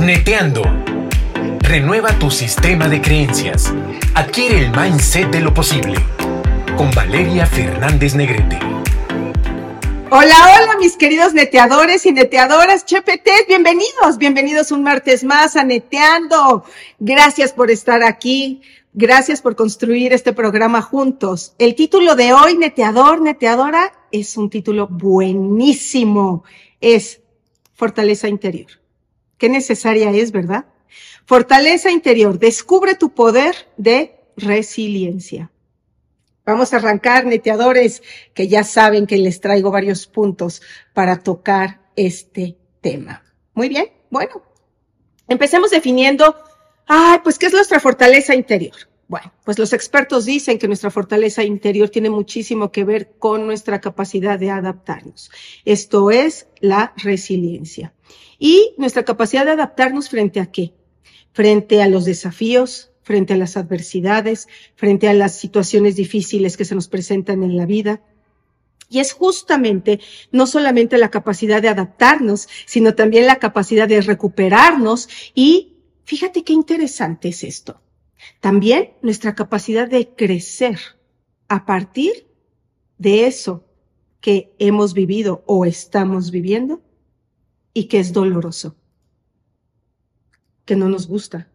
Neteando. Renueva tu sistema de creencias. Adquiere el mindset de lo posible. Con Valeria Fernández Negrete. Hola, hola, mis queridos neteadores y neteadoras, chepetes, bienvenidos, bienvenidos un martes más a Neteando. Gracias por estar aquí, gracias por construir este programa juntos. El título de hoy, Neteador, Neteadora, es un título buenísimo. Es Fortaleza Interior. Qué necesaria es, ¿verdad? Fortaleza interior. Descubre tu poder de resiliencia. Vamos a arrancar, neteadores, que ya saben que les traigo varios puntos para tocar este tema. Muy bien, bueno. Empecemos definiendo, ay, pues, ¿qué es nuestra fortaleza interior? Bueno, pues los expertos dicen que nuestra fortaleza interior tiene muchísimo que ver con nuestra capacidad de adaptarnos. Esto es la resiliencia. Y nuestra capacidad de adaptarnos frente a qué? Frente a los desafíos, frente a las adversidades, frente a las situaciones difíciles que se nos presentan en la vida. Y es justamente no solamente la capacidad de adaptarnos, sino también la capacidad de recuperarnos. Y fíjate qué interesante es esto. También nuestra capacidad de crecer a partir de eso que hemos vivido o estamos viviendo y que es doloroso, que no nos gusta,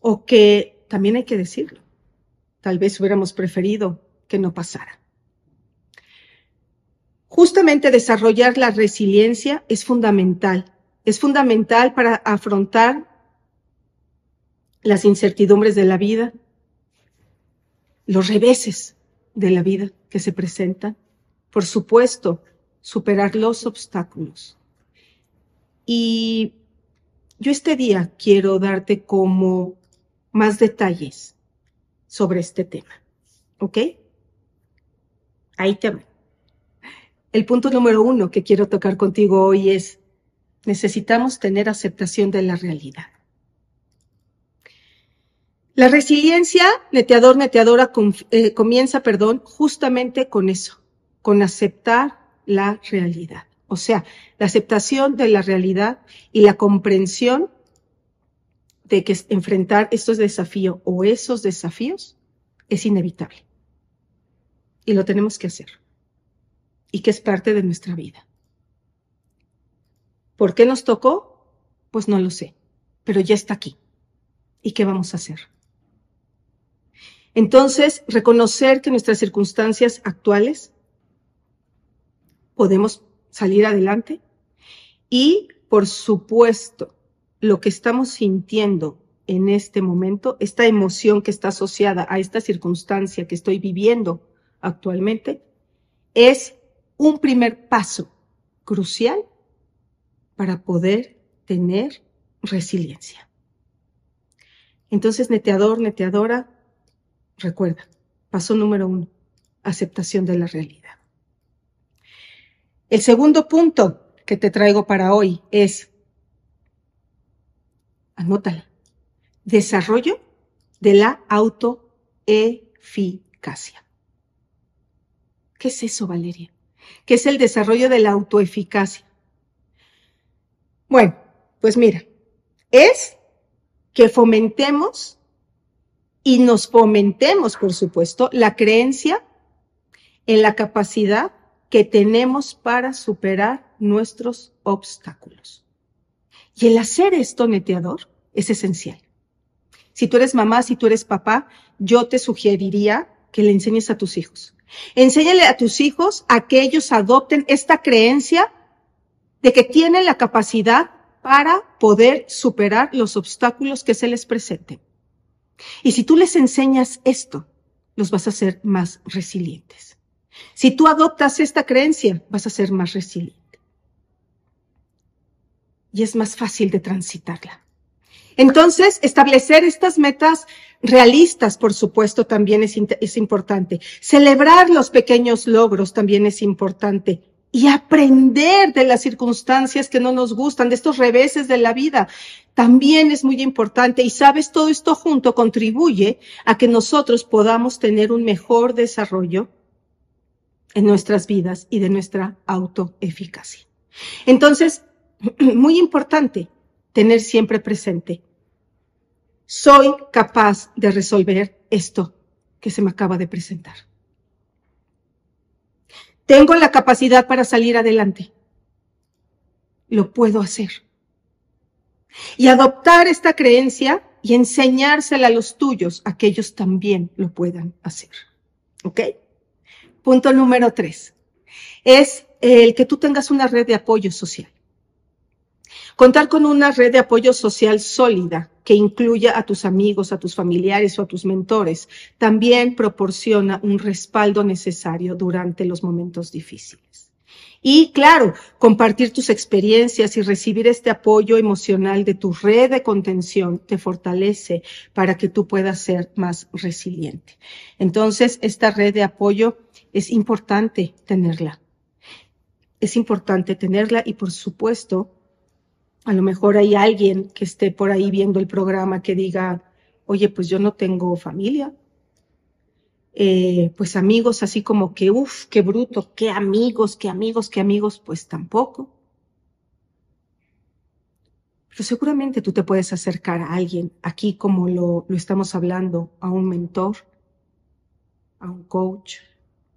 o que también hay que decirlo, tal vez hubiéramos preferido que no pasara. Justamente desarrollar la resiliencia es fundamental, es fundamental para afrontar las incertidumbres de la vida, los reveses de la vida que se presentan, por supuesto, superar los obstáculos. Y yo este día quiero darte como más detalles sobre este tema. ¿Ok? Ahí te va. El punto número uno que quiero tocar contigo hoy es, necesitamos tener aceptación de la realidad. La resiliencia, neteador, neteadora, eh, comienza, perdón, justamente con eso, con aceptar la realidad. O sea, la aceptación de la realidad y la comprensión de que enfrentar estos desafíos o esos desafíos es inevitable. Y lo tenemos que hacer. Y que es parte de nuestra vida. ¿Por qué nos tocó? Pues no lo sé, pero ya está aquí. ¿Y qué vamos a hacer? Entonces, reconocer que nuestras circunstancias actuales podemos salir adelante. Y, por supuesto, lo que estamos sintiendo en este momento, esta emoción que está asociada a esta circunstancia que estoy viviendo actualmente, es un primer paso crucial para poder tener resiliencia. Entonces, neteador, neteadora, recuerda, paso número uno, aceptación de la realidad. El segundo punto que te traigo para hoy es, anótala, desarrollo de la autoeficacia. ¿Qué es eso, Valeria? ¿Qué es el desarrollo de la autoeficacia? Bueno, pues mira, es que fomentemos y nos fomentemos, por supuesto, la creencia en la capacidad que tenemos para superar nuestros obstáculos. Y el hacer esto, neteador, es esencial. Si tú eres mamá, si tú eres papá, yo te sugeriría que le enseñes a tus hijos. Enséñale a tus hijos a que ellos adopten esta creencia de que tienen la capacidad para poder superar los obstáculos que se les presenten. Y si tú les enseñas esto, los vas a hacer más resilientes. Si tú adoptas esta creencia, vas a ser más resiliente. Y es más fácil de transitarla. Entonces, establecer estas metas realistas, por supuesto, también es, es, importante. Celebrar los pequeños logros también es importante. Y aprender de las circunstancias que no nos gustan, de estos reveses de la vida, también es muy importante. Y sabes, todo esto junto contribuye a que nosotros podamos tener un mejor desarrollo en nuestras vidas y de nuestra autoeficacia. Entonces, muy importante, tener siempre presente, soy capaz de resolver esto que se me acaba de presentar. Tengo la capacidad para salir adelante. Lo puedo hacer. Y adoptar esta creencia y enseñársela a los tuyos, a que ellos también lo puedan hacer. ¿Ok? Punto número tres. Es el que tú tengas una red de apoyo social. Contar con una red de apoyo social sólida que incluya a tus amigos, a tus familiares o a tus mentores, también proporciona un respaldo necesario durante los momentos difíciles. Y claro, compartir tus experiencias y recibir este apoyo emocional de tu red de contención te fortalece para que tú puedas ser más resiliente. Entonces, esta red de apoyo es importante tenerla. Es importante tenerla y por supuesto, a lo mejor hay alguien que esté por ahí viendo el programa que diga, oye, pues yo no tengo familia, eh, pues amigos así como que, uff, qué bruto, qué amigos, qué amigos, qué amigos, pues tampoco. Pero seguramente tú te puedes acercar a alguien, aquí como lo, lo estamos hablando, a un mentor, a un coach,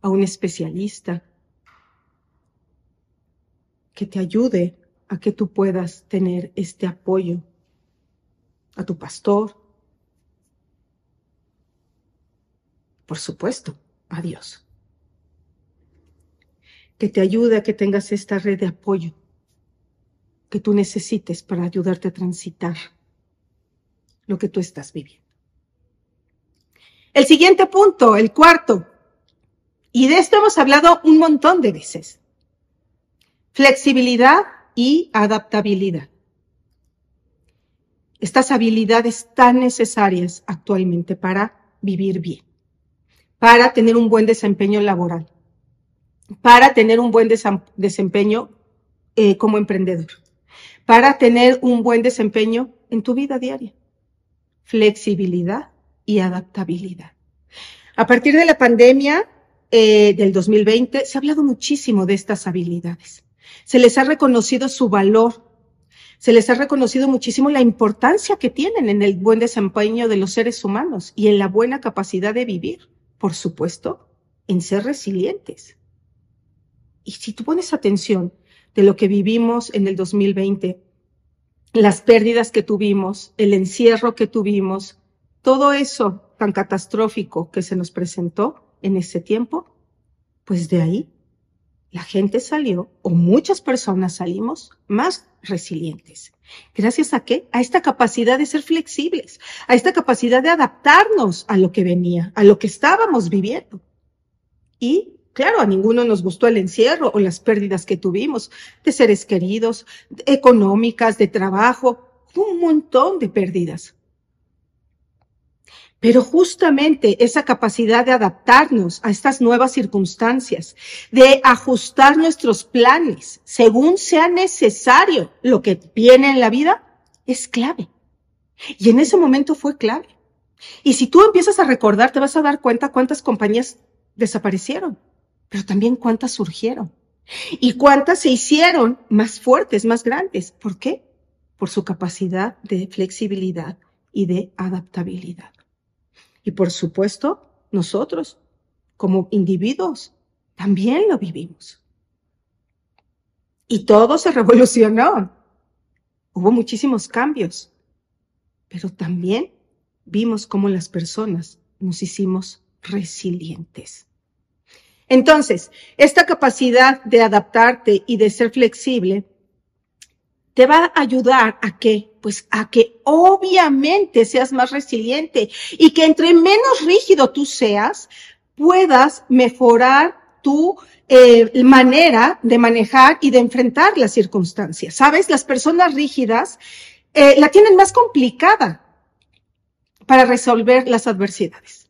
a un especialista, que te ayude a que tú puedas tener este apoyo, a tu pastor, por supuesto, a Dios. Que te ayude a que tengas esta red de apoyo que tú necesites para ayudarte a transitar lo que tú estás viviendo. El siguiente punto, el cuarto, y de esto hemos hablado un montón de veces. Flexibilidad y adaptabilidad. Estas habilidades tan necesarias actualmente para vivir bien para tener un buen desempeño laboral, para tener un buen desempeño eh, como emprendedor, para tener un buen desempeño en tu vida diaria. Flexibilidad y adaptabilidad. A partir de la pandemia eh, del 2020 se ha hablado muchísimo de estas habilidades. Se les ha reconocido su valor, se les ha reconocido muchísimo la importancia que tienen en el buen desempeño de los seres humanos y en la buena capacidad de vivir por supuesto, en ser resilientes. Y si tú pones atención de lo que vivimos en el 2020, las pérdidas que tuvimos, el encierro que tuvimos, todo eso tan catastrófico que se nos presentó en ese tiempo, pues de ahí la gente salió, o muchas personas salimos, más resilientes. ¿Gracias a qué? A esta capacidad de ser flexibles, a esta capacidad de adaptarnos a lo que venía, a lo que estábamos viviendo. Y claro, a ninguno nos gustó el encierro o las pérdidas que tuvimos de seres queridos, económicas, de trabajo, un montón de pérdidas. Pero justamente esa capacidad de adaptarnos a estas nuevas circunstancias, de ajustar nuestros planes según sea necesario lo que viene en la vida, es clave. Y en ese momento fue clave. Y si tú empiezas a recordar, te vas a dar cuenta cuántas compañías desaparecieron, pero también cuántas surgieron. Y cuántas se hicieron más fuertes, más grandes. ¿Por qué? Por su capacidad de flexibilidad y de adaptabilidad. Y por supuesto, nosotros, como individuos, también lo vivimos. Y todo se revolucionó. Hubo muchísimos cambios, pero también vimos cómo las personas nos hicimos resilientes. Entonces, esta capacidad de adaptarte y de ser flexible te va a ayudar a que, pues a que obviamente seas más resiliente y que entre menos rígido tú seas, puedas mejorar tu eh, manera de manejar y de enfrentar las circunstancias. Sabes, las personas rígidas eh, la tienen más complicada para resolver las adversidades.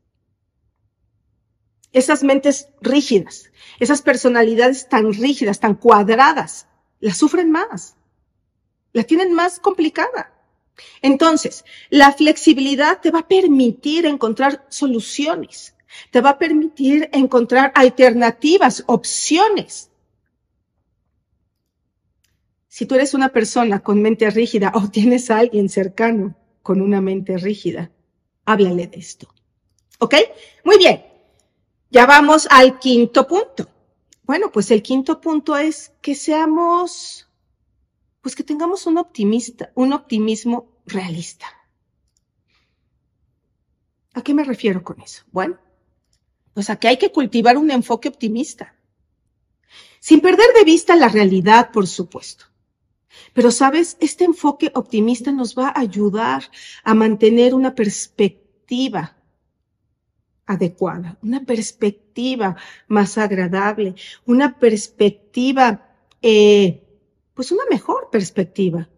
Esas mentes rígidas, esas personalidades tan rígidas, tan cuadradas, las sufren más la tienen más complicada. Entonces, la flexibilidad te va a permitir encontrar soluciones, te va a permitir encontrar alternativas, opciones. Si tú eres una persona con mente rígida o tienes a alguien cercano con una mente rígida, háblale de esto. ¿Ok? Muy bien. Ya vamos al quinto punto. Bueno, pues el quinto punto es que seamos, pues que tengamos un optimista, un optimismo realista. ¿A qué me refiero con eso? Bueno, pues a que hay que cultivar un enfoque optimista. Sin perder de vista la realidad, por supuesto. Pero, sabes, este enfoque optimista nos va a ayudar a mantener una perspectiva adecuada, una perspectiva más agradable, una perspectiva, eh, pues una mejor perspectiva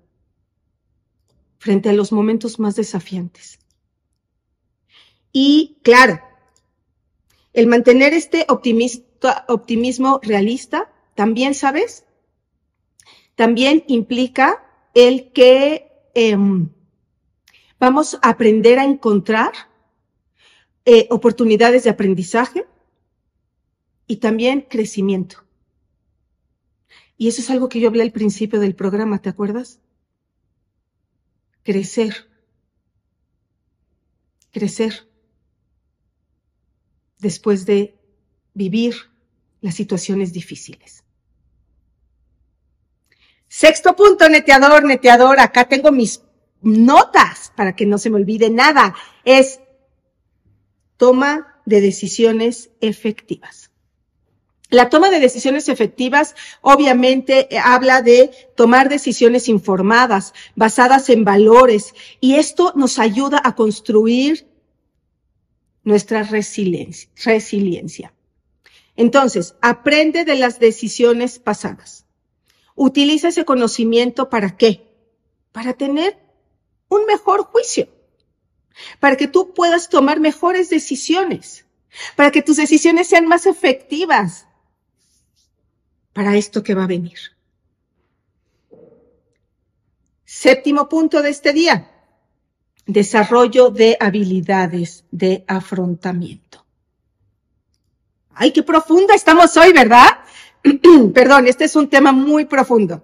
frente a los momentos más desafiantes. Y claro, el mantener este optimismo realista también, ¿sabes? También implica el que em, vamos a aprender a encontrar eh, oportunidades de aprendizaje y también crecimiento. Y eso es algo que yo hablé al principio del programa, ¿te acuerdas? Crecer. Crecer. Después de vivir las situaciones difíciles. Sexto punto, neteador, neteador. Acá tengo mis notas para que no se me olvide nada. Es toma de decisiones efectivas. La toma de decisiones efectivas obviamente eh, habla de tomar decisiones informadas, basadas en valores, y esto nos ayuda a construir nuestra resiliencia. resiliencia. Entonces, aprende de las decisiones pasadas. Utiliza ese conocimiento para qué? Para tener un mejor juicio para que tú puedas tomar mejores decisiones, para que tus decisiones sean más efectivas para esto que va a venir. Séptimo punto de este día, desarrollo de habilidades de afrontamiento. Ay, qué profunda estamos hoy, ¿verdad? Perdón, este es un tema muy profundo.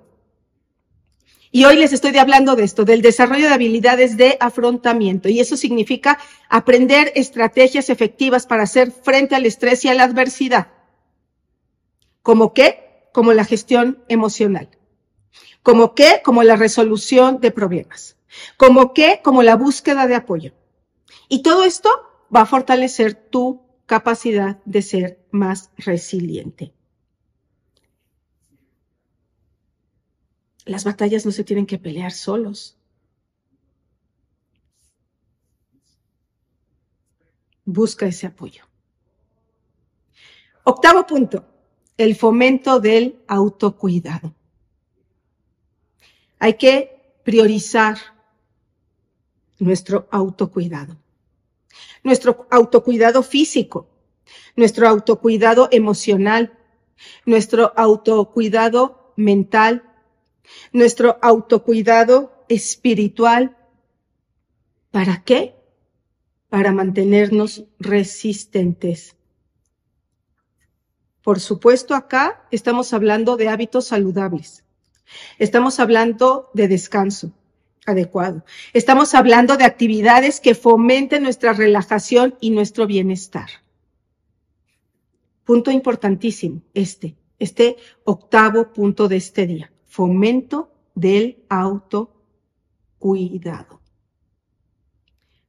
Y hoy les estoy hablando de esto, del desarrollo de habilidades de afrontamiento. Y eso significa aprender estrategias efectivas para hacer frente al estrés y a la adversidad. ¿Como qué? Como la gestión emocional. ¿Como qué? Como la resolución de problemas. ¿Como qué? Como la búsqueda de apoyo. Y todo esto va a fortalecer tu capacidad de ser más resiliente. Las batallas no se tienen que pelear solos. Busca ese apoyo. Octavo punto, el fomento del autocuidado. Hay que priorizar nuestro autocuidado. Nuestro autocuidado físico, nuestro autocuidado emocional, nuestro autocuidado mental, nuestro autocuidado espiritual. ¿Para qué? Para mantenernos resistentes. Por supuesto, acá estamos hablando de hábitos saludables. Estamos hablando de descanso adecuado. Estamos hablando de actividades que fomenten nuestra relajación y nuestro bienestar. Punto importantísimo, este, este octavo punto de este día fomento del autocuidado.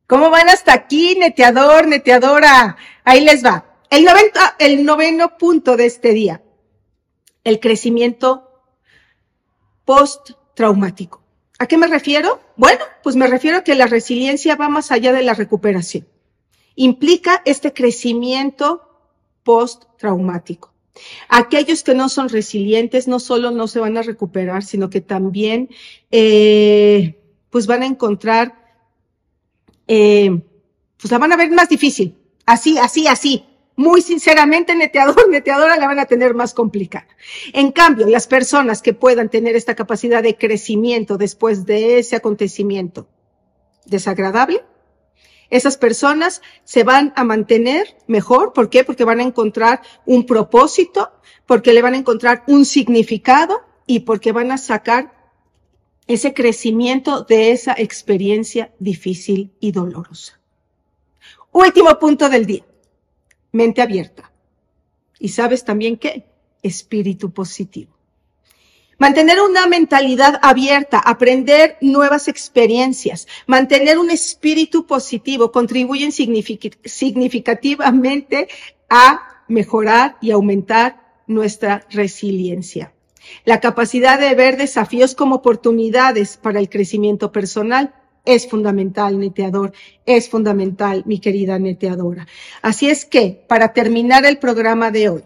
¿Cómo van hasta aquí, neteador, neteadora? Ahí les va. El, noveno punto de este día, el crecimiento post-traumático. ¿A qué me refiero? Bueno, pues me refiero a que la resiliencia va más allá de la recuperación. Implica este crecimiento post-traumático. Aquellos que no son resilientes no solo no se van a recuperar, sino que también eh, pues van a encontrar, eh, pues la van a ver más difícil. Así, así, así. Muy sinceramente, neteador, neteadora la van a tener más complicada. En cambio, las personas que puedan tener esta capacidad de crecimiento después de ese acontecimiento desagradable, esas personas se van a mantener mejor. ¿Por qué? Porque van a encontrar un propósito, porque le van a encontrar un significado y porque van a sacar ese crecimiento de esa experiencia difícil y dolorosa. Último punto del día. Mente abierta. Y sabes también qué? Espíritu positivo. Mantener una mentalidad abierta, aprender nuevas experiencias, mantener un espíritu positivo contribuyen significativamente a mejorar y aumentar nuestra resiliencia. La capacidad de ver desafíos como oportunidades para el crecimiento personal es fundamental, neteador, es fundamental, mi querida neteadora. Así es que, para terminar el programa de hoy,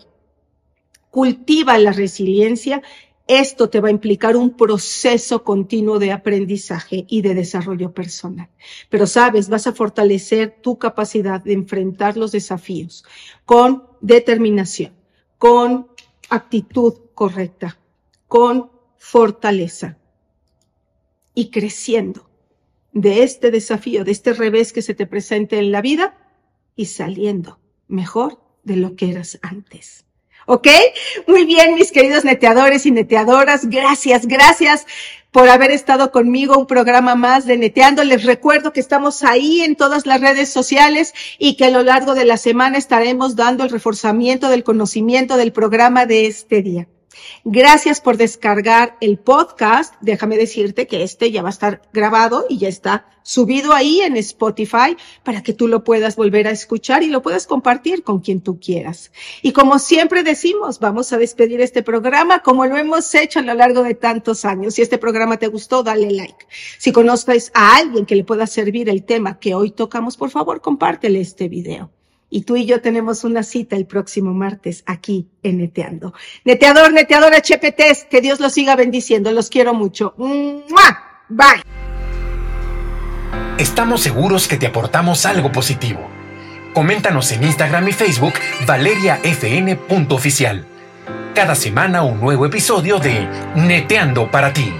cultiva la resiliencia esto te va a implicar un proceso continuo de aprendizaje y de desarrollo personal. Pero sabes, vas a fortalecer tu capacidad de enfrentar los desafíos con determinación, con actitud correcta, con fortaleza y creciendo de este desafío, de este revés que se te presente en la vida y saliendo mejor de lo que eras antes. ¿Ok? Muy bien, mis queridos neteadores y neteadoras. Gracias, gracias por haber estado conmigo un programa más de Neteando. Les recuerdo que estamos ahí en todas las redes sociales y que a lo largo de la semana estaremos dando el reforzamiento del conocimiento del programa de este día. Gracias por descargar el podcast. Déjame decirte que este ya va a estar grabado y ya está subido ahí en Spotify para que tú lo puedas volver a escuchar y lo puedas compartir con quien tú quieras. Y como siempre decimos, vamos a despedir este programa como lo hemos hecho a lo largo de tantos años. Si este programa te gustó, dale like. Si conozcas a alguien que le pueda servir el tema que hoy tocamos, por favor, compártele este video. Y tú y yo tenemos una cita el próximo martes aquí en Neteando. Neteador, neteadora HPTs, que Dios los siga bendiciendo. Los quiero mucho. Bye. Estamos seguros que te aportamos algo positivo. Coméntanos en Instagram y Facebook valeriafn.oficial. Cada semana un nuevo episodio de Neteando para ti.